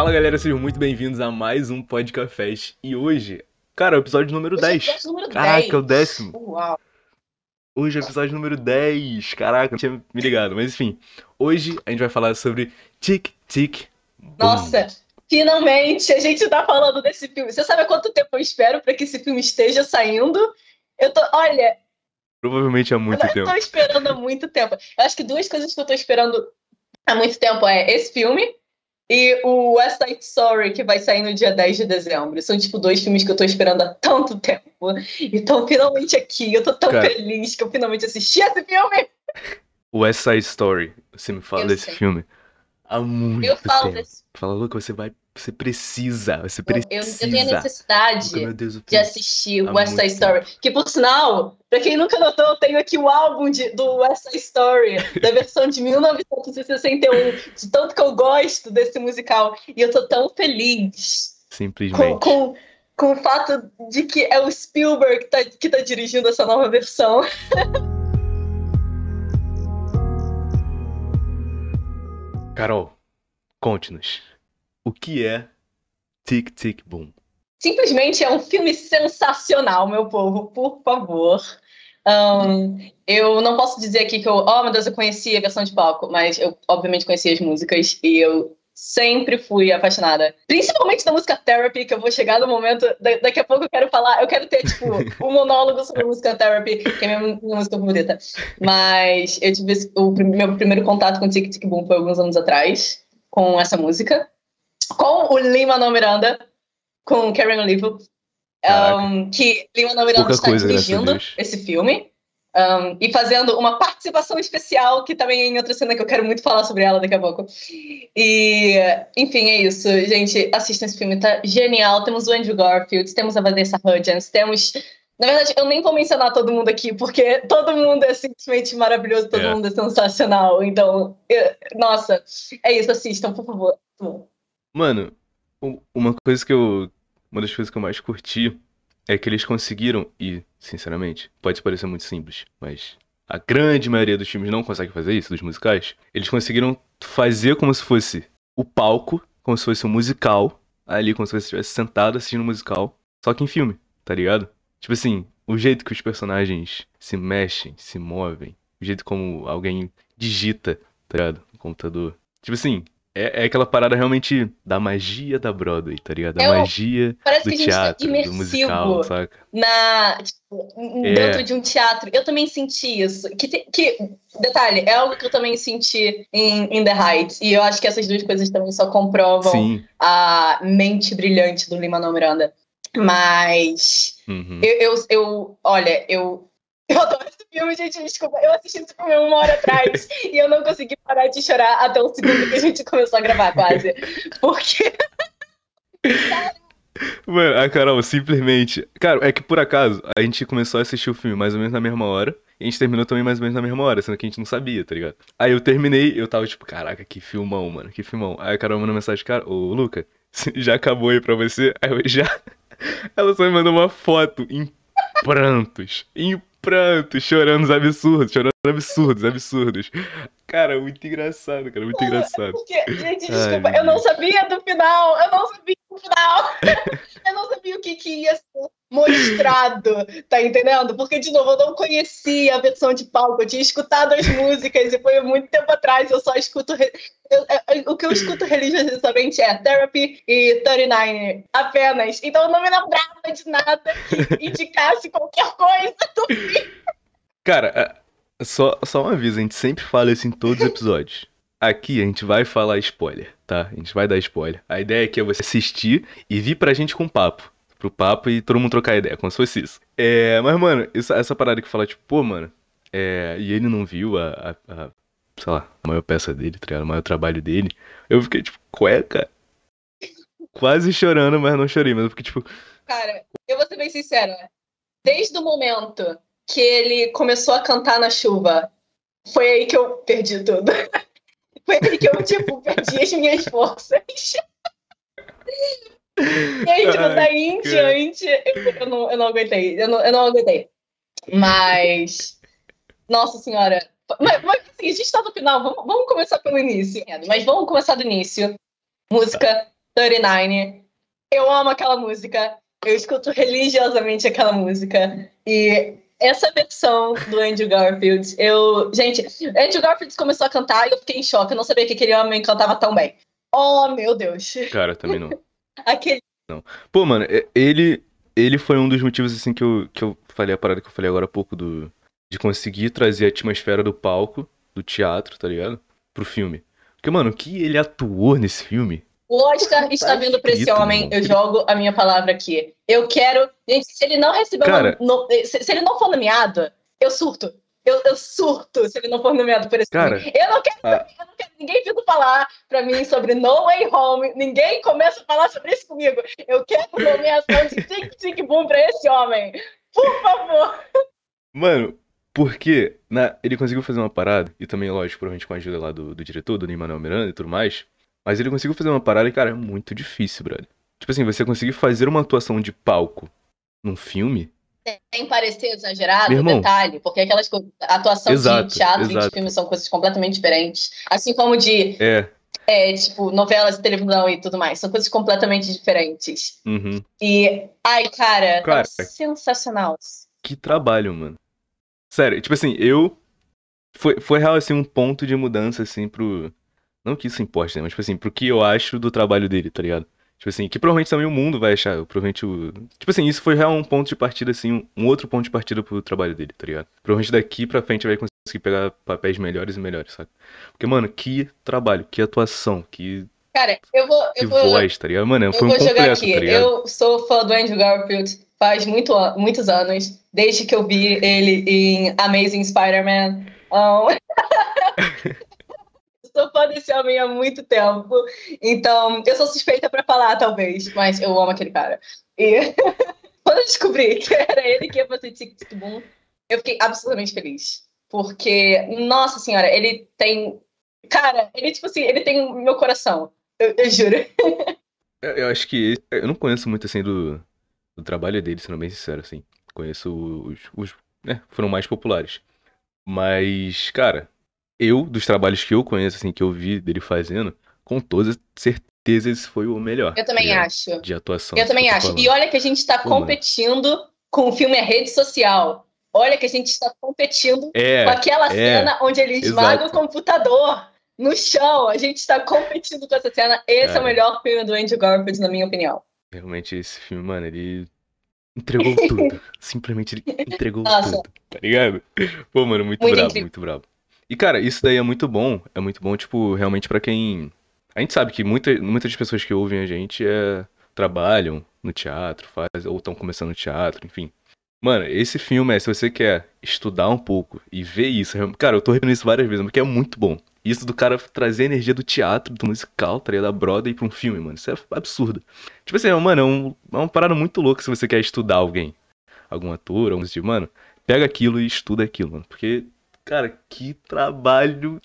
Fala galera, sejam muito bem-vindos a mais um Podcafest. E hoje, cara, é o episódio número Hoje é o 10. episódio número Caraca, 10. é o décimo. Uau. Hoje é o episódio número 10. Caraca, não tinha me ligado. Mas enfim, hoje a gente vai falar sobre Tic Tic Boom. Nossa, finalmente a gente tá falando desse filme. Você sabe há quanto tempo eu espero pra que esse filme esteja saindo? Eu tô, olha, Provavelmente há muito eu tempo. tô esperando há muito tempo. Eu acho que duas coisas que eu tô esperando há muito tempo é esse filme e o West Side Story, que vai sair no dia 10 de dezembro. São, tipo, dois filmes que eu tô esperando há tanto tempo. E estão finalmente aqui. Eu tô tão Cara. feliz que eu finalmente assisti esse filme. West Side Story, você me fala Eu desse sei. filme há muito Eu falo tempo. desse Fala, Luca, você vai. Você precisa. Você eu, precisa. eu tenho a necessidade. Meu Deus, eu de assistir Há West Side Story. Que, por sinal, pra quem nunca notou, eu tenho aqui o álbum de- do West Side Story, da versão de 1961, de tanto que eu gosto desse musical. E eu tô tão feliz com, Simplesmente. com, com o fato de que é o Spielberg que tá, que tá dirigindo essa nova versão. Carol, conte-nos. O que é Tic Tic Boom? Simplesmente é um filme sensacional, meu povo, por favor. Ahn, eu não posso dizer aqui que eu, oh meu Deus, eu conheci a versão de palco, mas eu obviamente conheci as músicas e eu sempre fui apaixonada. Principalmente da música Therapy, que eu vou chegar no momento, da- daqui a pouco eu quero falar, eu quero ter, tipo, um monólogo sobre a música Therapy, que é a minha, minha música favorita. Mas eu tive o meu primeiro contato com Tic Tic Boom foi alguns anos atrás, com essa música, com o Lin-Manuel Miranda, com Karen Olivo, um, que Lin-Manuel Miranda Pouca está dirigindo esse filme. um, e fazendo uma participação especial, que também é em outra cena que eu quero muito falar sobre ela daqui a pouco. E, enfim, é isso. Gente, assistam esse filme, tá genial. Temos o Andrew Garfield, temos a Vanessa Hudgens, temos. Na verdade, eu nem vou mencionar todo mundo aqui, porque todo mundo é simplesmente maravilhoso, todo É. mundo é sensacional. Então, eu- nossa, é isso, assistam, por favor. Mano, uma coisa que eu. Uma das coisas que eu mais curti é que eles conseguiram, e, sinceramente, pode parecer muito simples, mas a grande maioria dos filmes não consegue fazer isso, dos musicais. Eles conseguiram fazer como se fosse o palco, como se fosse um musical, ali, como se você estivesse sentado assistindo um musical, só que em filme, tá ligado? Tipo assim, o jeito que os personagens se mexem, se movem, o jeito como alguém digita, tá ligado? No computador. Tipo assim, é, é aquela parada realmente da magia da Broadway, tá ligado? Da É magia Parece do que a gente tá teatro, do musical, saca? na, tipo, É. dentro de um teatro. Eu também senti isso. Que, que, detalhe, é algo que eu também senti em, em The Heights. E eu acho que essas duas coisas também só comprovam Sim. a mente brilhante do Lin-Manuel Miranda. Mas Uhum. eu, eu, eu- olha, eu, eu adoro filme, gente. Desculpa, eu assisti esse filme uma hora atrás e eu não consegui parar de chorar até o segundo que a gente começou a gravar, quase. Porque Mano, a Carol, simplesmente. Cara, é que por acaso a gente começou a assistir o filme mais ou menos na mesma hora. E a gente terminou também mais ou menos na mesma hora, sendo que a gente não sabia, tá ligado? Aí eu terminei, eu tava tipo, caraca, que filmão, mano, que filmão. Aí a Carol mandou mensagem, cara, ô Luca, já acabou aí pra você? Aí eu já. Ela só me mandou uma foto em prantos, em prantos, chorando os absurdos, chorando absurdos, absurdos. Cara, muito engraçado, cara, muito engraçado. Porque, gente, Ai, desculpa, meu eu não sabia do final, eu não sabia do final. eu não sabia o que, que ia ser mostrado, tá entendendo? Porque, de novo, eu não conhecia a versão de palco, eu tinha escutado as músicas e foi muito tempo atrás, eu só escuto. re- eu- eu- o que eu escuto religiosamente é Therapy e 39 apenas. Então eu não me lembrava de nada que indicasse qualquer coisa do Cara, é- só, só um aviso, a gente sempre fala isso em todos os episódios. Aqui a gente vai falar spoiler, tá? A gente vai dar spoiler. A ideia aqui é você assistir e vir pra gente com papo. Pro papo e todo mundo trocar ideia, como se fosse isso. É, mas, mano, essa, essa parada que fala, tipo, pô, mano, é, e ele não viu a, a, a, sei lá, a maior peça dele, tá ligado? O maior trabalho dele. Eu fiquei, tipo, cara? Quase chorando, mas não chorei, mas eu fiquei, tipo, Cara, eu vou ser bem sincera. Desde o momento que ele começou a cantar na chuva, foi aí que eu perdi tudo. Foi aí que eu, tipo, perdi as minhas forças. E aí, tipo, daí em diante, eu, eu não, eu não aguentei. Eu não, eu não aguentei. Mas. Nossa senhora. Mas, mas assim, a gente tá no final. Vamos, vamos começar pelo início. Mas vamos começar do início. Música 39. Eu amo aquela música. Eu escuto religiosamente aquela música. E essa versão do Andrew Garfield, eu. Gente, Andrew Garfield começou a cantar e eu fiquei em choque. Eu não sabia que aquele homem cantava tão bem. Oh, meu Deus. Cara, também não. aquele. Não. Pô, mano, ele, ele foi um dos motivos, assim, que eu, que eu falei a parada que eu falei agora há pouco do. De conseguir trazer a atmosfera do palco, do teatro, tá ligado? Pro filme. Porque, mano, o que ele atuou nesse filme? O Oscar tá está vindo para esse homem, eu jogo a minha palavra aqui. Eu quero. Gente, se ele não receber Cara... no... se, se, ele não for nomeado, eu surto. Eu, eu, surto se ele não for nomeado por esse Cara, filme. Eu não, quero, a... eu não quero ninguém vindo falar pra mim sobre No Way Home. Ninguém começa a falar sobre isso comigo. Eu quero nomeação de Tic Tic Boom pra esse homem. Por favor. Mano, porque na, ele conseguiu fazer uma parada, e também, lógico, provavelmente com a ajuda lá do, do diretor, do Lin-Manuel Miranda e tudo mais, mas ele conseguiu fazer uma parada e, cara, é muito difícil, brother. Tipo assim, você conseguir fazer uma atuação de palco num filme. Sem parecer exagerado, irmão, detalhe, porque aquelas coisas. Atuação Exato, de teatro e exato. de filme são coisas completamente diferentes. Assim como de, É. é, tipo, novelas, televisão e tudo mais. São coisas completamente diferentes. Uhum. E, ai, cara, Cara. é sensacional. Que trabalho, mano. Sério, tipo assim, eu. Foi, foi real, assim, um ponto de mudança, assim, pro. Não que isso importe, né? Mas, tipo assim, pro que eu acho do trabalho dele, tá ligado? Tipo assim, que provavelmente também o mundo vai achar. Provavelmente o. Tipo assim, isso foi real um ponto de partida, assim, um, outro ponto de partida pro trabalho dele, tá ligado? Provavelmente daqui pra frente vai conseguir pegar papéis melhores e melhores, sabe? Porque, mano, que trabalho, que atuação, que, Cara, eu vou. que Eu vou, voz, tá ligado? Mano, eu foi um vou jogar completo, aqui. tá? Eu sou fã do Andrew Garfield faz muito, muitos anos, desde que eu vi ele em Amazing Spider-Man. Um, sou fã desse homem há muito tempo. Então, eu sou suspeita pra falar, talvez, mas eu amo aquele cara. E quando eu descobri que era ele que ia fazer Tic Tic Boom, eu fiquei absolutamente feliz. Porque, nossa senhora, ele tem. Cara, ele, tipo assim, ele tem o meu coração. Eu, eu juro. Eu, eu acho que. Eu não conheço muito, assim, do, do trabalho dele, sendo bem sincero, assim. Conheço os. os né, foram mais populares. Mas, cara, eu, dos trabalhos que eu conheço, assim, que eu vi dele fazendo, com toda certeza esse foi o melhor. Eu também ligado? acho. De atuação. Eu também acho. falando. E olha que a gente tá Pô, mano. competindo com o filme A Rede Social. Olha que a gente está competindo É, com aquela é, cena onde ele esmaga exato. o computador no chão. A gente está competindo com essa cena. Esse é Cara. o melhor filme do Andrew Garfield, na minha opinião. realmente esse filme, mano, ele entregou tudo. Simplesmente ele entregou Nossa. tudo, tá ligado? Pô, mano, muito, Muito brabo, incrível. muito brabo. E, cara, isso daí é muito bom. É muito bom, tipo, realmente pra quem. A gente sabe que muita, muitas pessoas que ouvem a gente é, trabalham no teatro, faz, ou estão começando teatro, enfim. Mano, esse filme é, se você quer estudar um pouco e ver isso, cara, eu tô repetindo isso várias vezes, porque é muito bom. Isso do cara trazer a energia do teatro, do musical, tá? Da Broadway pra um filme, mano. Isso é absurdo. Tipo assim, mano, é, um, é uma parada muito louca se você quer estudar alguém. Algum ator, algum tipo, mano, pega aquilo e estuda aquilo, mano. Porque, cara, que trabalho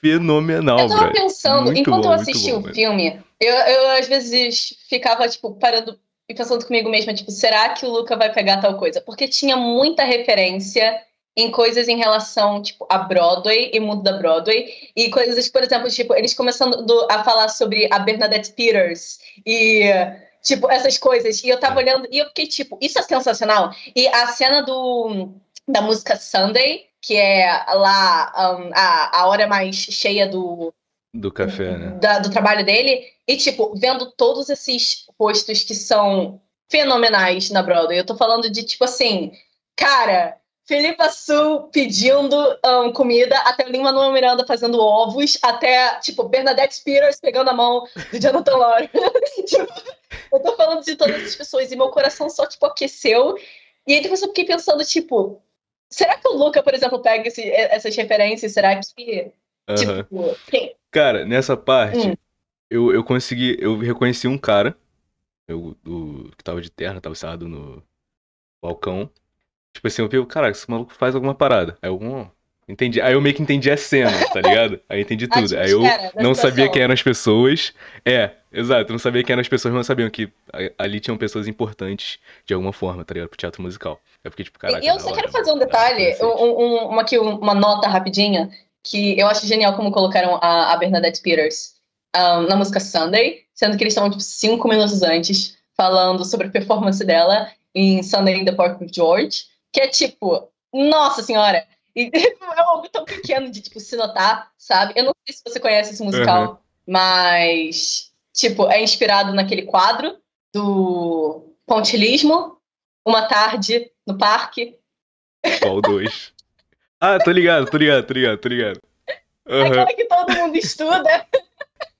fenomenal, eu tava pensando, Muito enquanto bom, eu assistia o velho. filme, eu, eu às vezes ficava, tipo, parando e pensando comigo mesma, tipo, será que o Luca vai pegar tal coisa? Porque tinha muita referência em coisas em relação, tipo, a Broadway e mundo da Broadway. E coisas, por exemplo, tipo, eles começando do- a falar sobre a Bernadette Peters e, tipo, essas coisas. E eu tava olhando e eu fiquei, tipo, isso é sensacional. E a cena do, da música Sunday, que é lá um, a, a hora mais cheia do, Do café, né? da- do trabalho dele e, tipo, vendo todos esses rostos que são fenomenais na Broadway. Eu tô falando de, tipo assim, cara, Felipa Su pedindo ahn, comida, até Lin-Manuel Miranda fazendo ovos, até, tipo, Bernadette Spears pegando a mão do Jonathan Lawrence. tipo, eu tô falando de todas essas pessoas e meu coração só, tipo, aqueceu. E aí depois eu fiquei pensando, tipo, será que o Luca, por exemplo, pega esse- essas referências? Será que, tipo, quem- Cara, nessa parte, Hum. eu, eu consegui. Eu reconheci um cara. Eu, do, que tava de terno, tava sentado no balcão. Tipo assim, eu vi, cara, esse maluco faz alguma parada. Aí eu, hum, entendi. Aí eu meio que entendi a cena, tá ligado? Aí eu entendi tudo. Aí eu não sabia quem eram as pessoas. É, exato, não sabia quem eram as pessoas, mas sabiam que ali tinham pessoas importantes de alguma forma, tá ligado? Pro teatro musical. Eu fiquei tipo, caraca. E eu só hora, quero fazer um mano. detalhe, Ah, um, um- uma, aqui, uma nota rapidinha, que eu acho genial como colocaram a, a Bernadette Peters um, na música Sunday. sendo que eles estavam tipo, cinco minutos antes, falando sobre a performance dela em Sunday in the Park with George, que é tipo, nossa senhora, e é algo tão pequeno de tipo, se notar, sabe? Eu não sei se você conhece esse musical, uhum. mas, tipo, é inspirado naquele quadro do pontilismo, Uma Tarde no Parque. Qual dois? ah, tô ligado, tô ligado, tô ligado, tô ligado. Uhum. Aquela que todo mundo estuda.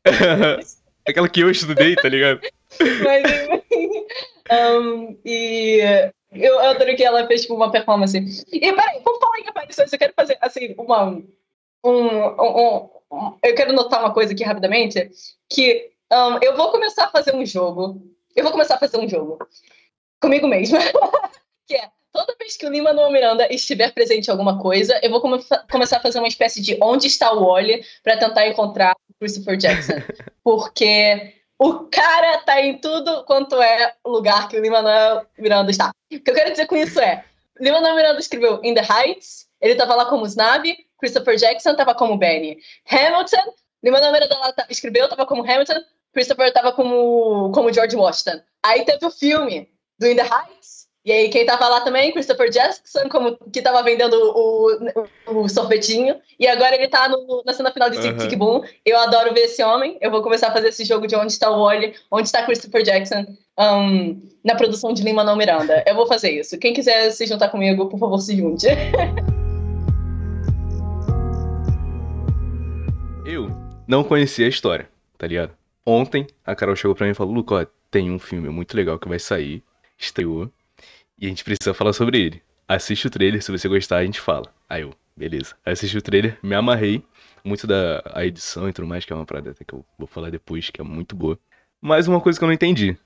Aquela que eu estudei, tá ligado? Mas, um, e eu, adoro que ela fez tipo, uma performance. E peraí, vamos falar em aparições. Eu quero fazer assim, uma. Um, um, um, eu quero notar uma coisa aqui rapidamente. Que um, eu vou começar a fazer um jogo. Eu vou começar a fazer um jogo. Comigo mesma. que é toda vez que o Lima Manuel Miranda estiver presente em alguma coisa, eu vou come começar a fazer uma espécie de onde está o Wally para tentar encontrar o Christopher Jackson. Porque o cara tá em tudo quanto é lugar que o Lima Manuel Miranda está. O que eu quero dizer com isso é, Lima Manuel Miranda escreveu In the Heights, ele tava lá como Snab, Christopher Jackson tava como Benny. Hamilton, Lima Manuel Miranda lá escreveu, tava como Hamilton, Christopher tava como, como George Washington. Aí teve o filme do In the Heights, e aí, quem tava lá também, Christopher Jackson, como, que tava vendendo o, o, o sorvetinho. E agora ele tá no, na cena final de Tic Tic Boom. Eu adoro ver esse homem. Eu vou começar a fazer esse jogo de onde está o Wally, onde está Christopher Jackson, um, na produção de Lima Não Miranda. Eu vou fazer isso. Quem quiser se juntar comigo, por favor, se junte. Eu não conhecia a história, tá ligado? Ontem, a Carol chegou pra mim e falou: Luca, ó, tem um filme muito legal que vai sair. Estreou e a gente precisa falar sobre ele. Assiste o trailer, se você gostar, a gente fala. Aí eu, beleza. Assisti o trailer, me amarrei. Muito da a edição e tudo mais, que é uma parada até que eu vou falar depois, que é muito boa. Mas uma coisa que eu não entendi.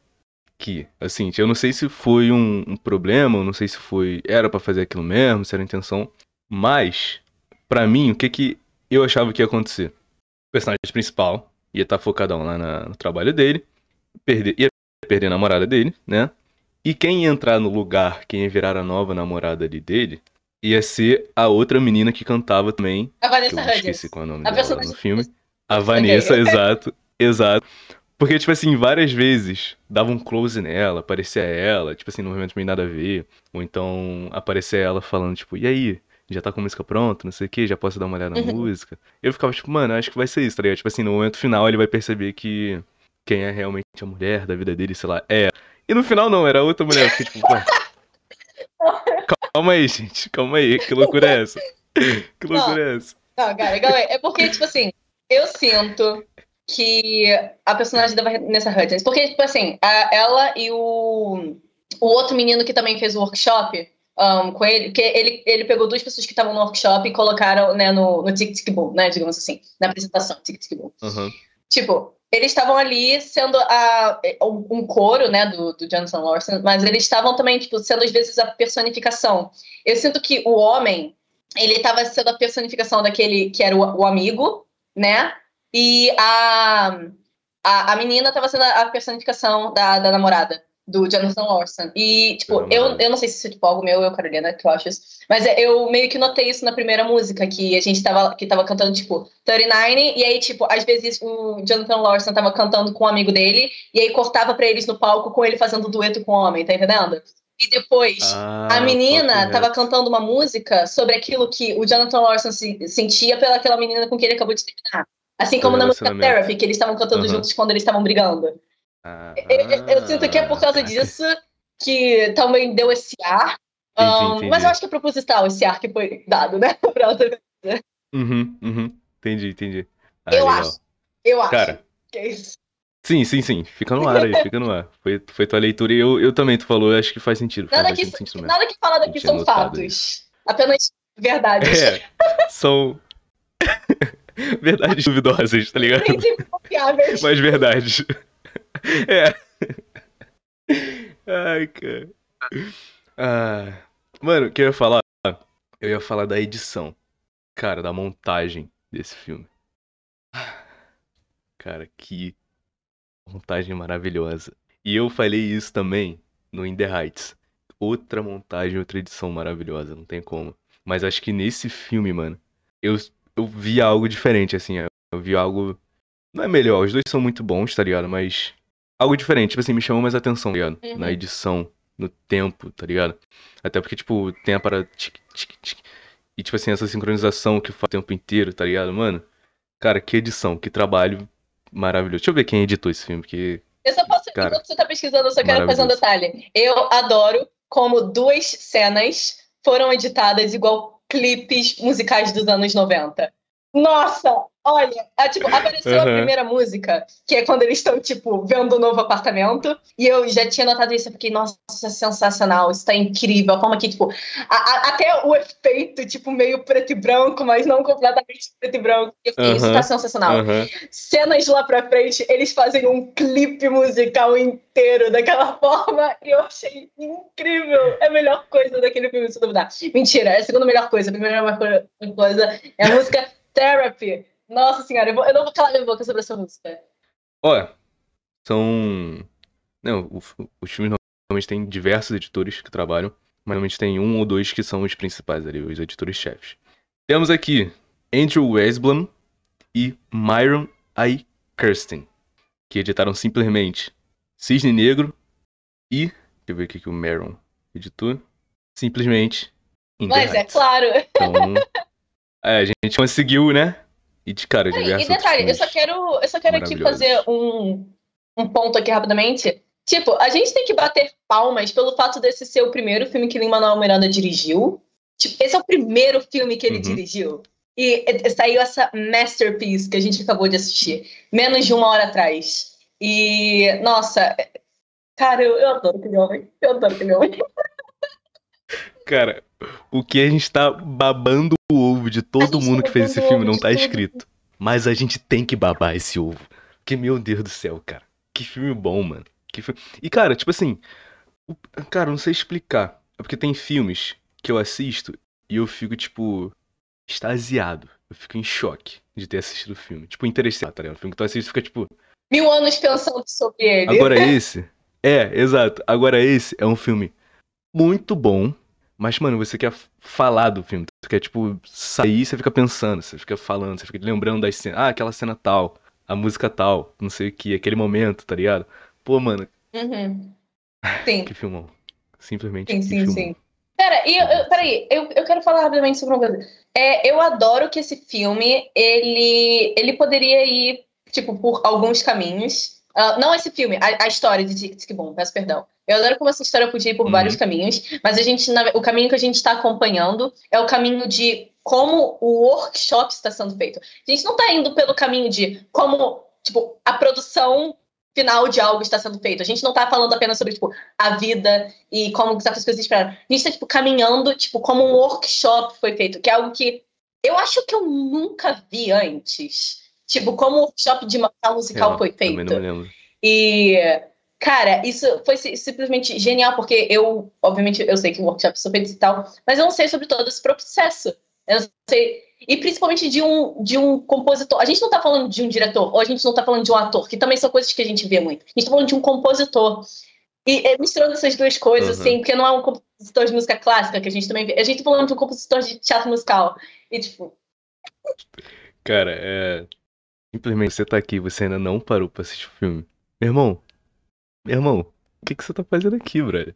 Que, assim, eu não sei se foi um, um problema, eu não sei se foi. Era para fazer aquilo mesmo, se era intenção. Mas, para mim, o que que eu achava que ia acontecer? O personagem principal ia estar tá focadão lá na, no trabalho dele, perder, ia perder a namorada dele, né? E quem ia entrar no lugar, quem ia virar a nova namorada ali dele, ia ser a outra menina que cantava também. A Vanessa Hudgens. Esqueci qual é o nome a dela no filme. A Vanessa, exato, exato. Porque, tipo assim, várias vezes dava um close nela, aparecia ela, tipo assim, no momento meio nada a ver. Ou então aparecia ela falando, tipo, e aí? Já tá com a música pronta, não sei o que, já posso dar uma olhada na uhum. música. Eu ficava, tipo, mano, acho que vai ser isso, tá ligado? Tipo assim, no momento final ele vai perceber que quem é realmente a mulher da vida dele, sei lá, é e no final não, era outra mulher. Fiquei tipo, Calma aí, gente. Calma aí. Que loucura é essa? Que loucura não, é essa? Não, cara, galera, é porque, tipo assim, eu sinto que a personagem da Vanessa Hudgens. Porque, tipo assim, a, ela e o, o outro menino que também fez o workshop um, com ele, que ele, ele pegou duas pessoas que estavam no workshop e colocaram né, no, no Tic Tic Boom, né? Digamos assim, na apresentação Tic Tic Boom. Uhum. Tipo, eles estavam ali sendo a, um coro, né, do, do Jonathan Larson, mas eles estavam também, tipo, sendo às vezes a personificação. Eu sinto que o homem, ele estava sendo a personificação daquele que era o, o amigo, né, e a, a, a menina estava sendo a personificação da, da namorada do Jonathan Larson. E, tipo, eu, eu não sei se isso é tipo, algo meu, eu, Carolina, que eu acho isso. Mas é, eu meio que notei isso na primeira música, que a gente tava, que tava cantando, tipo, 39, e aí, tipo, às vezes o Jonathan Larson tava cantando com um amigo dele, e aí cortava pra eles no palco com ele fazendo dueto com o homem, tá entendendo? E depois, ah, a menina tava cantando uma música sobre aquilo que o Jonathan Larson se, sentia pelaquela menina com quem ele acabou de terminar. Assim como na música Therapy, que eles estavam cantando uhum. juntos quando eles estavam brigando. Ah, eu, eu, sinto que é por causa disso que também deu esse ar. Um, entendi, entendi. Mas eu acho que é proposital esse ar que foi dado, né? pra outra Uhum, uhum. Entendi, entendi. Ah, eu legal. acho. Eu acho. Cara. Que é isso. Sim, sim, sim. Fica no ar aí, fica no ar. Foi, foi tua leitura e eu, eu também, tu falou, eu acho que faz sentido. Nada, faz que, sentido nada que fala daqui são fatos. Apenas verdades. É, são verdades duvidosas, tá ligado? Mas verdades. É. Ai, cara. Ah, mano, o que eu ia falar? Eu ia falar da edição. Cara, da montagem desse filme. Cara, que montagem maravilhosa. E eu falei isso também no In The Heights. Outra montagem, outra edição maravilhosa, não tem como. Mas acho que nesse filme, mano, eu, eu vi algo diferente, assim. Eu vi algo Não é melhor, os dois são muito bons, tá ligado? Mas. Algo diferente, tipo assim, me chamou mais atenção, tá ligado? Uhum. Na edição, no tempo, tá ligado? Até porque, tipo, tem a parada. tic, tic, tic, e, tipo assim, essa sincronização que faz o tempo inteiro, tá ligado, mano? Cara, que edição, que trabalho maravilhoso. Deixa eu ver quem editou esse filme, porque. Eu só posso, Cara, enquanto você tá pesquisando, eu só quero fazer um detalhe. Eu adoro como duas cenas foram editadas igual clipes musicais dos anos 90. Nossa, olha, é, tipo, apareceu a Aham. primeira música, que é quando eles estão, tipo, vendo o novo apartamento, e eu já tinha notado isso, eu fiquei, nossa, isso sensacional, isso tá incrível, a forma que, tipo, a- a- até o efeito, tipo, meio preto e branco, mas não completamente preto e branco, eu fiquei, isso Aham. tá sensacional Aham. cenas lá pra frente, eles fazem um clipe musical inteiro daquela forma e eu achei incrível. É a melhor coisa daquele filme, se duvidar. Mentira, é a segunda melhor coisa. A primeira melhor co- coisa é a música Therapy. Nossa senhora, eu, vou- eu não vou calar minha boca sobre essa música. Ó, são. Não, o- os filmes normalmente têm diversos editores que trabalham, mas normalmente tem um ou dois que são os principais ali, os editores-chefes. Temos aqui Andrew Wesblum e Myron I. Kirsten, que editaram simplesmente Cisne Negro e. Deixa eu ver o que o Myron editou. Simplesmente. In Mas é claro. Então, é, a gente conseguiu, né? E de cara, diversos e detalhe, eu só quero, eu só quero aqui fazer um, um ponto aqui rapidamente. Tipo, a gente tem que bater palmas pelo fato desse ser o primeiro filme que Lin-Manuel Miranda dirigiu. Tipo, esse é o primeiro filme que ele Uhum. dirigiu. E eh, saiu essa masterpiece que a gente acabou de assistir, menos de uma hora atrás. E, nossa, cara, eu, eu adoro aquele homem. Eu adoro aquele homem. Cara, o que a gente tá babando o ovo de todo gente mundo tá que fez esse filme não tá escrito. Mas a gente tem que babar esse ovo. Porque, meu Deus do céu, cara. Que filme bom, mano. Que fi- E, cara, tipo assim. Cara, eu não sei explicar. É porque tem filmes que eu assisto e eu fico, tipo, extasiado. Eu fico em choque de ter assistido o filme. Tipo, interessante, tá ligado? O filme que tu assiste fica, tipo, Mil anos pensando sobre ele. Agora esse. É, exato. Agora esse é um filme muito bom. Mas, mano, você quer falar do filme. Você quer, tipo, sair, você fica pensando, você fica falando, você fica lembrando das cenas. Ah, aquela cena tal, a música tal, não sei o que, aquele momento, tá ligado? Pô, mano, Uhum. Sim. que filmão. Simplesmente Sim, sim, filmão. sim. Pera, e eu, eu- peraí, eu, eu quero falar rapidamente sobre uma coisa. É, eu adoro que esse filme, ele, ele poderia ir, tipo, por alguns caminhos. Ah, não esse filme, a, a história de Tic Tic Boom, peço perdão. Eu adoro como essa história podia ir por Uhum. vários caminhos, mas a gente, o caminho que a gente está acompanhando é o caminho de como o workshop está sendo feito. A gente não está indo pelo caminho de como, tipo, a produção final de algo está sendo feito. A gente não está falando apenas sobre, tipo, a vida e como certas coisas esperaram. A gente tá, tipo, caminhando, tipo, como um workshop foi feito, que é algo que eu acho que eu nunca vi antes. Tipo, como o workshop de musical Real, foi Também feito. não me lembro. E, cara, isso foi si- simplesmente genial, porque eu, obviamente, eu sei que o workshop são feitos e tal, mas eu não sei sobre todo esse processo. Eu não sei. E principalmente de um, de um compositor. A gente não tá falando de um diretor, ou a gente não tá falando de um ator, que também são coisas que a gente vê muito. A gente tá falando de um compositor. E é, misturando essas duas coisas, Uhum. assim, porque não é um compositor de música clássica que a gente também vê. A gente tá falando de um compositor de teatro musical. E, tipo, Cara, é. Simplesmente você tá aqui, você ainda não parou pra assistir o filme. Meu irmão, meu irmão, o que, que você tá fazendo aqui, brother?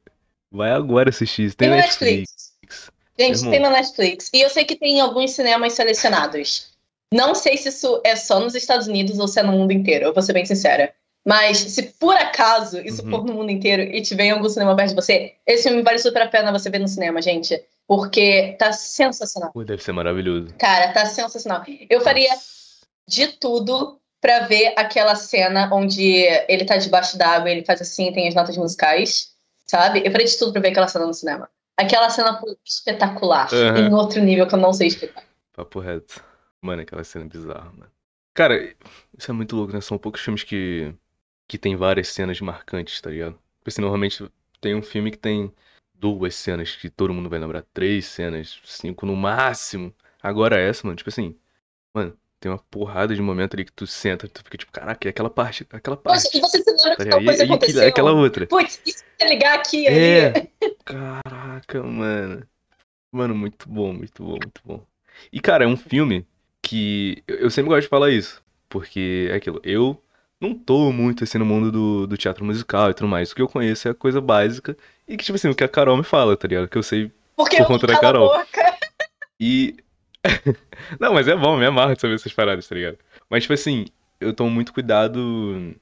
Vai agora assistir isso. Tem tem Netflix. Netflix. Gente, Irmão. tem na Netflix. E eu sei que tem alguns cinemas selecionados. Não sei se isso é só nos Estados Unidos ou se é no mundo inteiro, eu vou ser bem sincera. Mas se por acaso isso Uhum. for no mundo inteiro e tiver em algum cinema perto de você, esse filme vale super a pena você ver no cinema, gente. Porque tá sensacional. Pô, deve ser maravilhoso. Cara, tá sensacional. Eu faria de tudo pra ver aquela cena onde ele tá debaixo d'água e ele faz assim, tem as notas musicais, sabe? Eu faria de tudo pra ver aquela cena no cinema. Aquela cena espetacular, Aham. em outro nível que eu não sei explicar. Papo reto. Mano, aquela cena bizarra, mano. Cara, isso é muito louco, né? São poucos filmes que, que tem várias cenas marcantes, tá ligado? Porque assim, normalmente tem um filme que tem duas cenas que todo mundo vai lembrar. Três cenas, cinco no máximo. Agora essa, mano, tipo assim, mano, tem uma porrada de momento ali que tu senta, tu fica tipo, caraca, é aquela parte, aquela Poxa, parte. e você se lembra Tá que tal coisa E, e, aconteceu? aquela outra. Putz, se você ligar aqui É. ali? Caraca, mano. Mano, muito bom, muito bom, muito bom. E, cara, é um filme que. Eu sempre gosto de falar isso. Porque é aquilo, eu não tô muito assim no mundo do, do teatro musical e tudo mais. O que eu conheço é a coisa básica e que, tipo assim, o que a Carol me fala, tá ligado? Que eu sei Porque por eu conta da Carol. boca. E. Não, mas é bom, me amarro de saber essas paradas, tá ligado? Mas, tipo assim, eu tomo muito cuidado.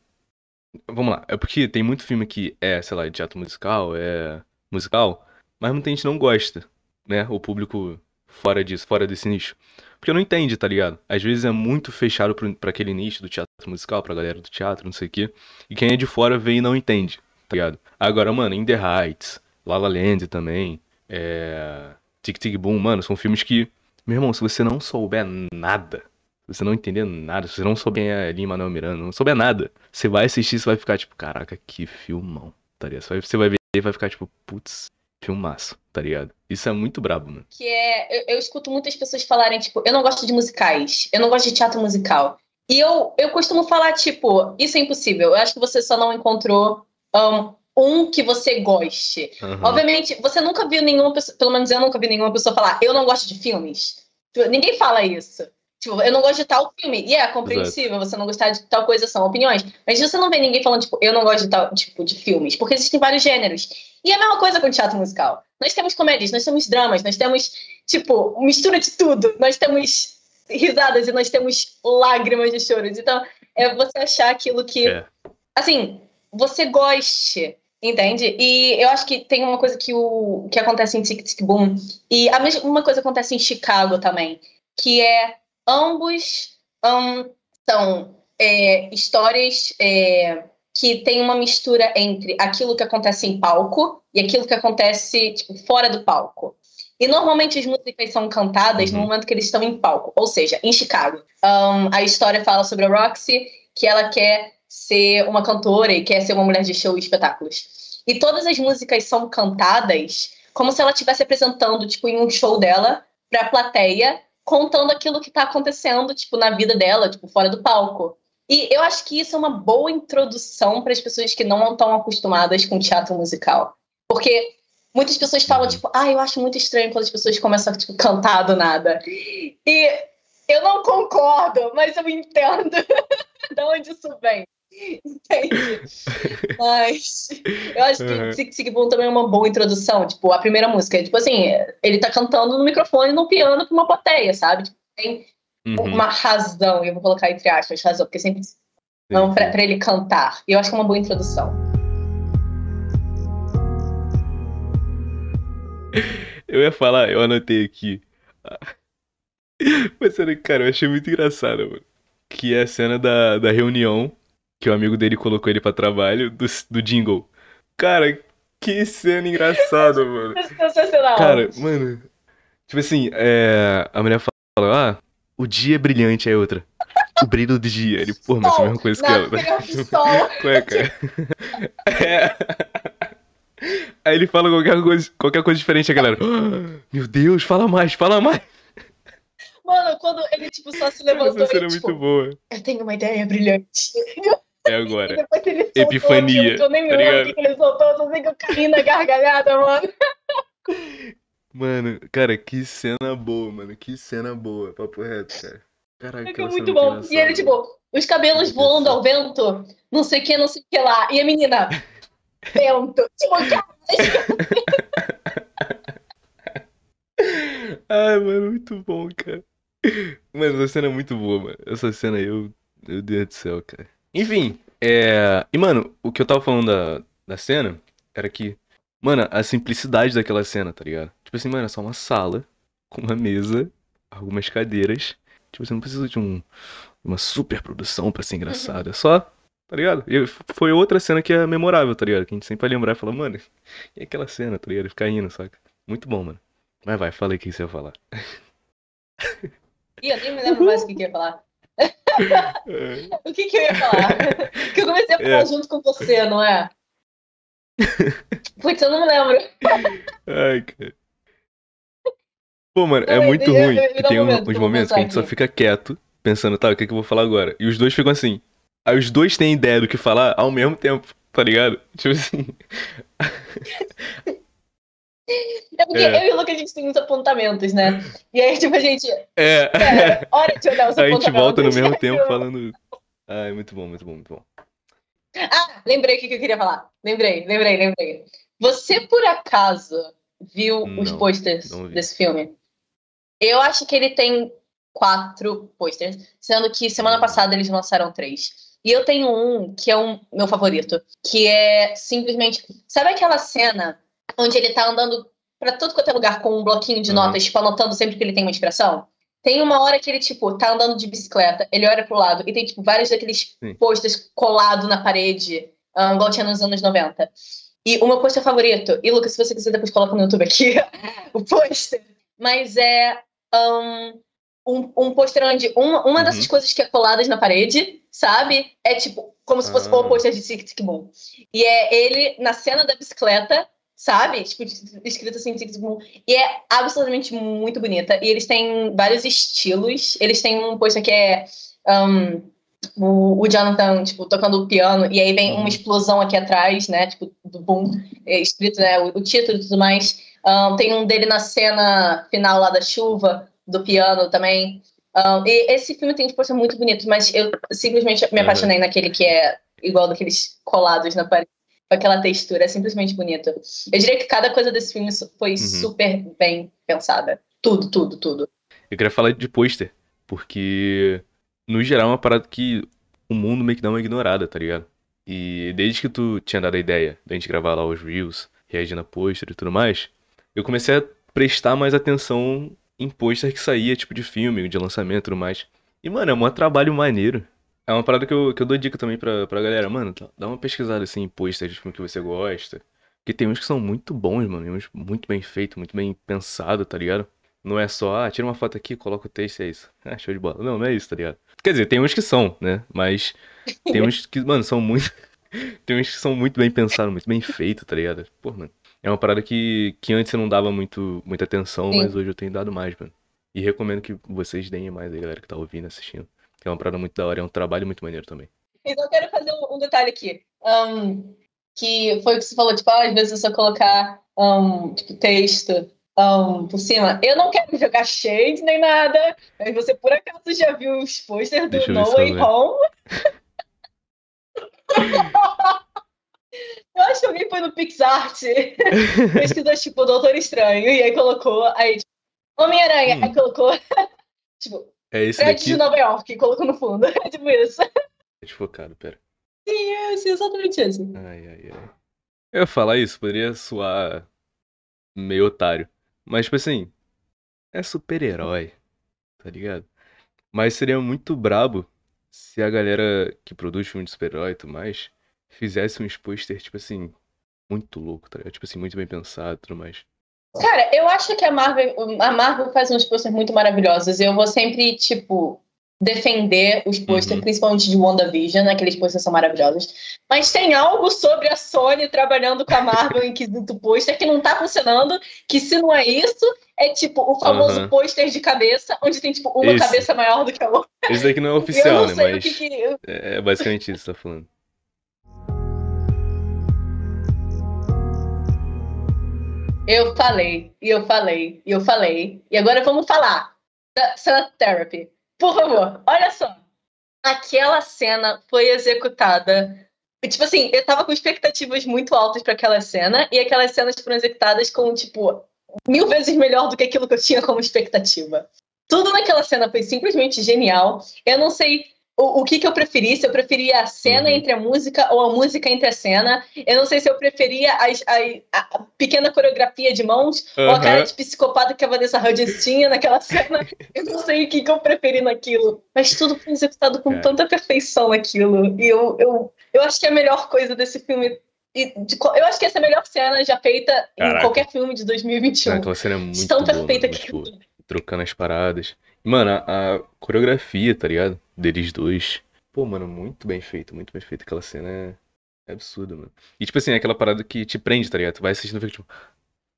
Vamos lá, é porque tem muito filme que é, sei lá, de teatro musical, é musical, mas muita gente não gosta, né? O público fora disso, fora desse nicho. Porque não entende, tá ligado? Às vezes é muito fechado pra aquele nicho do teatro musical, pra galera do teatro, não sei o quê. E quem é de fora vê e não entende, tá ligado? Agora, mano, In The Heights, La La Land também, é... Tic Tic Boom, mano, são filmes que, meu irmão, se você não souber nada, se você não entender nada, se você não souber quem é Lin-Manuel Miranda, não souber nada, você vai assistir, você vai ficar tipo, caraca, que filmão, tá ligado? Você vai ver e vai ficar tipo, putz, filmaço, tá ligado? Isso é muito brabo, mano. Que é. Eu, eu escuto muitas pessoas falarem, tipo, eu não gosto de musicais, eu não gosto de teatro musical. E eu, eu costumo falar, tipo, isso é impossível. Eu acho que você só não encontrou um, um que você goste. Aham. Obviamente, você nunca viu nenhuma pessoa, pelo menos eu nunca vi nenhuma pessoa falar, eu não gosto de filmes. Tipo, ninguém fala isso. Tipo, eu não gosto de tal filme. E é compreensível você não gostar de tal coisa, são opiniões. Mas você não vê ninguém falando, tipo, eu não gosto de tal tipo de filmes. Porque existem vários gêneros. E é a mesma coisa com o teatro musical. Nós temos comédias, nós temos dramas, nós temos, tipo, mistura de tudo. Nós temos risadas e nós temos lágrimas de choros. Então, é você achar aquilo que É. assim, você goste, entende? E eu acho que tem uma coisa que, o, que acontece em Tic Tic Boom, e a mesma coisa acontece em Chicago também, que é ambos hum, são é, histórias é, que tem uma mistura entre aquilo que acontece em palco e aquilo que acontece tipo, fora do palco. E normalmente as músicas são cantadas no Uhum. momento que eles estão em palco, ou seja, em Chicago. Hum, a história fala sobre a Roxy, que ela quer ser uma cantora e quer ser uma mulher de show e espetáculos. E todas as músicas são cantadas como se ela estivesse apresentando, tipo, em um show dela para a plateia, contando aquilo que está acontecendo, tipo, na vida dela, tipo, fora do palco. E eu acho que isso é uma boa introdução para as pessoas que não estão acostumadas com teatro musical. Porque muitas pessoas falam, tipo, ah, eu acho muito estranho quando as pessoas começam a tipo, cantar do nada. E eu não concordo, mas eu entendo de onde isso vem. Entende? Mas eu acho que Uhum. Tic Boom também é uma boa introdução. Tipo, a primeira música. Tipo assim, ele tá cantando no microfone, no piano, pra uma plateia, sabe? Tipo, tem Uhum. uma razão, eu vou colocar entre aspas, razão, porque sempre não pra, pra ele cantar. E eu acho que é uma boa introdução. Eu ia falar, eu anotei aqui. Mas, cara, eu achei muito engraçado, mano. Que é a cena da, da reunião que o amigo dele colocou ele pra trabalho, do, do jingle. Cara, que cena engraçada, mano. Sensacional. Cara, mano. Tipo assim, é, a mulher fala, ah, o dia é brilhante, aí outra. O brilho do dia. Ele, pô, mas é a mesma coisa que ela. Sol. Ué, cara. É. Aí ele fala qualquer coisa, qualquer coisa diferente, a galera. "Ah, Meu Deus, fala mais, fala mais. Mano, quando ele tipo, só se levantou Essa cena e é tipo, muito boa. eu tenho uma ideia brilhante. É E agora. depois ele soltou Epifania, que eu nem me tá lembro que que ele soltou, eu só sei que eu caí na gargalhada, mano. Mano, cara, que cena boa, mano. Que cena boa. Papo reto, cara. Caraca, Fica aquela muito cena bom. E ele, tipo, os cabelos voando do ao vento, não sei o que, não sei o que lá. E a menina, vento. Tipo, cara, Ai, mano, muito bom, cara. Mano, essa cena é muito boa, mano. Essa cena aí, eu... meu Deus do céu, cara. Enfim, é. E, mano, o que eu tava falando da, da cena era que, mano, a simplicidade daquela cena, tá ligado? Tipo assim, mano, é só uma sala com uma mesa, algumas cadeiras. Tipo, você não precisa de um, uma super produção pra ser engraçado. É só, tá ligado? E foi outra cena que é memorável, tá ligado? Que a gente sempre vai lembrar e falar, mano, e aquela cena, tá ligado? Ficar indo, saca? Muito bom, mano. Mas vai, fala aí o que você ia falar. Ih, eu nem me lembro mais o que, que ia falar. É. O que, que eu ia falar? que eu comecei a falar É. junto com você, não é? Putz, eu não me lembro. Ai, cara. Pô, mano, é Não, muito eu- eu- ruim eu- um tem um- momento uns eu momentos que a gente pensar só aqui. fica quieto, pensando, tá, o que, que eu vou falar agora? E os dois ficam assim. Aí os dois têm ideia do que falar ao mesmo tempo, tá ligado? Tipo assim. É porque é. eu e o Luca, a gente tem muitos apontamentos, né? E aí, tipo, a gente. É. é hora de olhar os apontamentos. A gente volta no mesmo tempo falando. Ah, é muito bom, muito bom, muito bom. Ah, lembrei o que eu queria falar. Lembrei, lembrei, lembrei. Você, por acaso, viu não, os posters desse filme? Eu acho que ele tem quatro posters, sendo que semana passada eles lançaram três. E eu tenho um que é um meu favorito, que é simplesmente. Sabe aquela cena onde ele tá andando para todo quanto é lugar com um bloquinho de uhum. notas, tipo, anotando sempre que ele tem uma inspiração? Tem uma hora que ele, tipo, tá andando de bicicleta, ele olha pro lado e tem, tipo, vários daqueles Sim. posters colados na parede, um, igual tinha nos anos 90. E o meu pôster favorito, e Lucas, se você quiser depois coloca no YouTube aqui o pôster, mas é um, um, um pôster onde uma, uma uhum. dessas coisas que é coladas na parede, sabe? É tipo, como se fosse ah. o pôster de Tic Tic Boom. E é ele na cena da bicicleta, sabe? Tipo, escrito assim, Boom. E é absolutamente muito bonita. E eles têm vários estilos. Eles têm um pôster que é. Um, o, o Jonathan, tipo, tocando o piano, e aí vem uma uhum. explosão aqui atrás, né, tipo, do boom, é, escrito, né, o, o título e tudo mais. Um, tem um dele na cena final lá da chuva, do piano também. Um, e esse filme tem, tipo, é muito bonito, mas eu simplesmente me uhum. apaixonei uhum. naquele que é igual daqueles colados na parede, aquela textura, é simplesmente bonito. Eu diria que cada coisa desse filme foi uhum. super bem pensada. Tudo, tudo, tudo. Eu queria falar de pôster, porque no geral, é uma parada que o mundo meio que dá uma ignorada, tá ligado? E desde que tu tinha dado a ideia da gente gravar lá os Reels, reagindo a pôster e tudo mais, eu comecei a prestar mais atenção em pôster que saía, tipo de filme, de lançamento e tudo mais. E, mano, é um trabalho maneiro. É uma parada que eu, que eu dou dica também pra, pra galera. Mano, dá uma pesquisada assim em pôster de filme que você gosta. Porque tem uns que são muito bons, mano. Uns muito bem feitos, muito bem pensados, tá ligado? Não é só, ah, tira uma foto aqui, coloca o texto e é isso. Ah, show de bola. Não, não é isso, tá ligado? Quer dizer, tem uns que são, né? Mas tem uns que, mano, são muito. tem uns que são muito bem pensados, muito bem feitos, tá ligado? Pô, mano. É uma parada que, que antes eu não dava muito, muita atenção, Sim. mas hoje eu tenho dado mais, mano. E recomendo que vocês deem mais aí, galera que tá ouvindo, assistindo. Que é uma parada muito da hora, é um trabalho muito maneiro também. Então eu quero fazer um, um detalhe aqui. Um, que foi o que você falou, tipo, ah, às vezes é só colocar um, tipo, texto um, por cima. Eu não quero jogar shade nem nada, mas você por acaso já viu os posters do No Way Home? eu acho que alguém foi no PixArt, pesquisou tipo Doutor Estranho, e aí colocou, aí tipo, Homem-Aranha, hum. aí colocou, tipo, é esse Fred de Nova York, colocou no fundo, é tipo isso. É desfocado, pera. Sim, é, sim, exatamente isso. Ai, ai, ai. Eu ia falar isso, poderia soar meio otário. Mas, tipo assim, é super-herói, tá ligado? Mas seria muito brabo se a galera que produz filme de super-herói e tudo mais fizesse um pôster, tipo assim, muito louco, tá ligado? Tipo assim, muito bem pensado e tudo mais. Cara, eu acho que a Marvel, a Marvel faz uns posters muito maravilhosos. Eu vou sempre, tipo, defender os posters, uhum. principalmente de WandaVision, aqueles posters são maravilhosos. Mas tem algo sobre a Sony trabalhando com a Marvel em quesito pôster que não tá funcionando, que se não é isso, é tipo o famoso uhum. pôster de cabeça, onde tem tipo uma Esse. cabeça maior do que a outra. Esse daqui não é oficial, né? Mas que que... É, é basicamente isso que você tá falando. Eu falei, e eu falei, e eu falei. E agora vamos falar da Cena Therapy. Por favor, olha só. Aquela cena foi executada. Tipo assim, eu tava com expectativas muito altas para aquela cena, e aquelas cenas foram executadas com, tipo, mil vezes melhor do que aquilo que eu tinha como expectativa. Tudo naquela cena foi simplesmente genial. Eu não sei o, o que, que eu preferi, se eu preferia a cena uhum. entre a música ou a música entre a cena. Eu não sei se eu preferia a, a, a pequena coreografia de mãos uhum. ou a cara de psicopata que a Vanessa Hudgens tinha naquela cena. eu não sei o que, que eu preferi naquilo. Mas tudo foi executado com é. tanta perfeição naquilo. E eu, eu, eu acho que é a melhor coisa desse filme de, eu acho que essa é a melhor cena já feita Caraca. em qualquer filme de 2021. aquela cena é muito Tão perfeita que. Tipo, trocando as paradas. Mano, a, a, coreografia, tá ligado? Deles dois. Pô, mano, muito bem feito, muito bem feito. Aquela cena é, é absurda, mano. E, tipo assim, é aquela parada que te prende, tá ligado? Tu vai assistindo e fica tipo.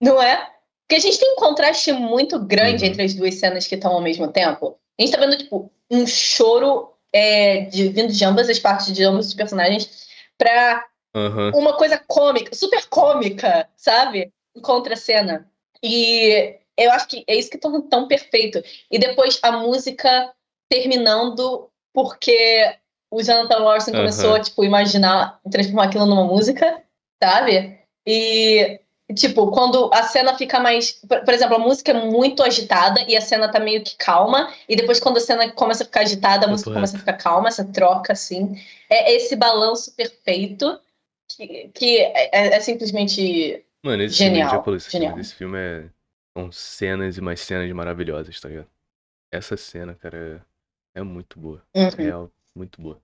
Não é? Porque a gente tem um contraste muito grande uhum. entre as duas cenas que estão ao mesmo tempo. A gente tá vendo, tipo, um choro é, de, vindo de ambas as partes de ambos os personagens pra uhum. uma coisa cômica, super cômica, sabe? contra-cena. E eu acho que é isso que torna tão perfeito. E depois a música terminando porque o Jonathan Larson Aham. começou a, tipo, imaginar, transformar aquilo numa música, sabe? E, tipo, quando a cena fica mais... Por, por exemplo, a música é muito agitada e a cena tá meio que calma. E depois quando a cena começa a ficar agitada, a música Correto. começa a ficar calma, essa troca, assim. É esse balanço perfeito que, que é, é- é simplesmente... Mano, esse Genial, filme, já esse filme, genial. esse filme é. São cenas e mais cenas maravilhosas, tá ligado? Essa cena, cara, é, é muito boa. Uhum. Real, muito boa.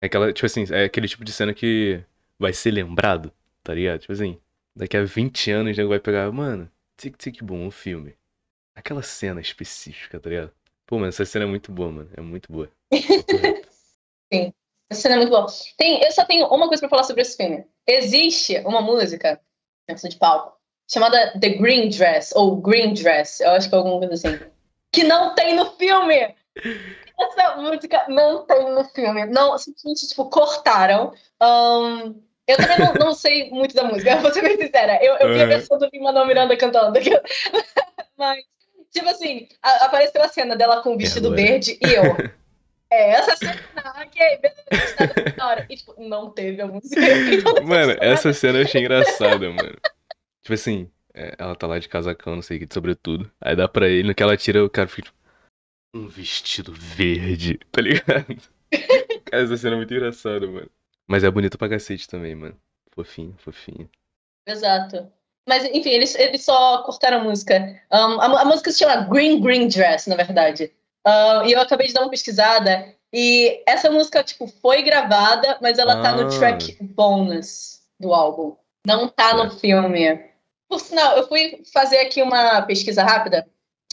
É aquela, tipo assim, é aquele tipo de cena que vai ser lembrado, tá ligado? Tipo assim, daqui a 20 anos o nego vai pegar, mano, Tic Tic Boom, o filme. Aquela cena específica, tá ligado? Pô, mano, essa cena é muito boa, mano. É muito boa. Reto. Essa cena é muito boa. Tem, eu só tenho uma coisa pra falar sobre esse filme. Existe uma música, canção de palco, chamada The Green Dress, ou Green Dress, eu acho que é alguma coisa assim, que não tem no filme! Essa música não tem no filme. Não, simplesmente, tipo, cortaram. Ahn, eu também não, não sei muito da música, vou ser bem sincera. Eu, eu vi a Uhum. versão do Lin-Manuel Miranda cantando. Mas, tipo assim, a- apareceu a cena dela com o vestido agora? verde e eu. É, essa cena, ok, beleza, tá na hora. E, tipo, não teve a música. toda Mano, essa cena eu achei engraçada, mano. Tipo assim, é, ela tá lá de casacão, não sei o que, de sobretudo. Aí dá pra ele, no que ela tira, o cara fica tipo. Um vestido verde, tá ligado? Cara, essa cena é muito engraçada, mano. Mas é bonito pra cacete também, mano. Fofinho, fofinho. Exato. Mas, enfim, eles, eles só cortaram a música. Um, a, a música se chama Green Green Dress, na verdade. Um, e eu acabei de dar uma pesquisada. E essa música, tipo, foi gravada, mas ela tá no Ah. track bonus do álbum. Não tá no Certo. filme. Por sinal, eu fui fazer aqui uma pesquisa rápida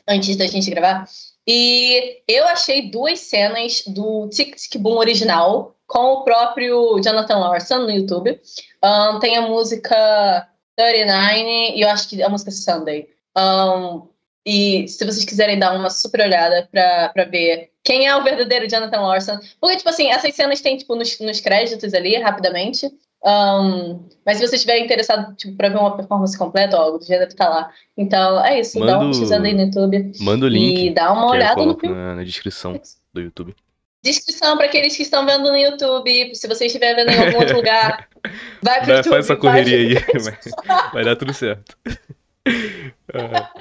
antes da gente gravar. E eu achei duas cenas do Tic Tic Boom original com o próprio Jonathan Larson no YouTube. Um, tem a música 39 e eu acho que a música Sunday. Um, e se vocês quiserem dar uma super olhada pra, pra ver quem é o verdadeiro Jonathan Larson. Porque, tipo assim, essas cenas tem, tipo, nos, nos créditos ali, rapidamente. Um, mas se você estiver interessado, tipo, pra ver uma performance completa, ó, o gênero tá lá. Então, é isso. Dá Manda uma o- pesquisada aí no YouTube. Manda o E link dá uma olhada no filme. na, na descrição do YouTube. Descrição para aqueles que estão vendo no YouTube. Se você estiver vendo em algum outro lugar, vai pro Vai, YouTube. faz essa correria aí, vai, vai dar tudo certo. Ah.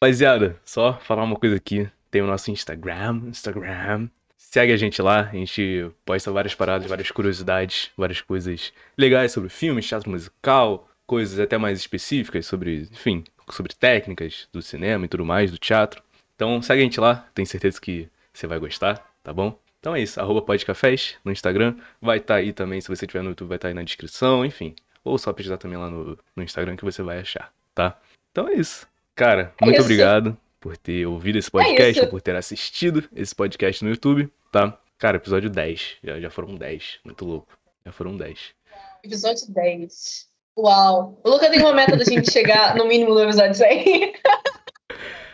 Rapaziada, só falar uma coisa aqui. Tem o nosso Instagram, Instagram. Segue a gente lá, a gente posta várias paradas, várias curiosidades, várias coisas legais sobre filmes, teatro musical, coisas até mais específicas sobre, enfim, sobre técnicas do cinema e tudo mais, do teatro. Então segue a gente lá, tenho certeza que você vai gostar, tá bom? Então é isso, arroba podcafés no Instagram. Vai estar aí também, se você tiver no YouTube, vai estar aí na descrição, enfim. Ou só pesquisar também lá no, no Instagram que você vai achar, tá? Então é isso. Cara, É muito isso. obrigado por ter ouvido esse podcast, isso. ou por ter assistido esse podcast no YouTube, tá? Cara, episódio 10. Já, já foram 10. Muito louco. Já foram 10. Episódio 10. Uau. O Luca tem uma meta da gente chegar no mínimo no episódio 100.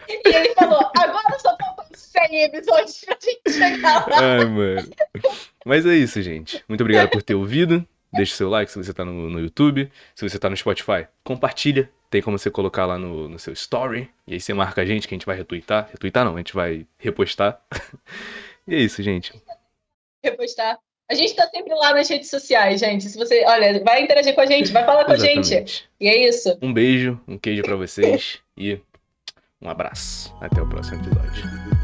e ele falou: agora só faltam 100 episódios pra gente chegar lá. Ai, mano. Mas é isso, gente. Muito obrigado por ter ouvido. Deixa o seu like se você tá no, no YouTube. Se você tá no Spotify, compartilha. Tem como você colocar lá no, no seu story. E aí você marca a gente que a gente vai retweetar. Retweetar não, a gente vai repostar. e é isso, gente. Repostar. A gente tá sempre lá nas redes sociais, gente. Se você, olha, vai interagir com a gente, vai falar com a gente. Exatamente. E é isso. Um beijo, um queijo pra vocês e um abraço. Até o próximo episódio.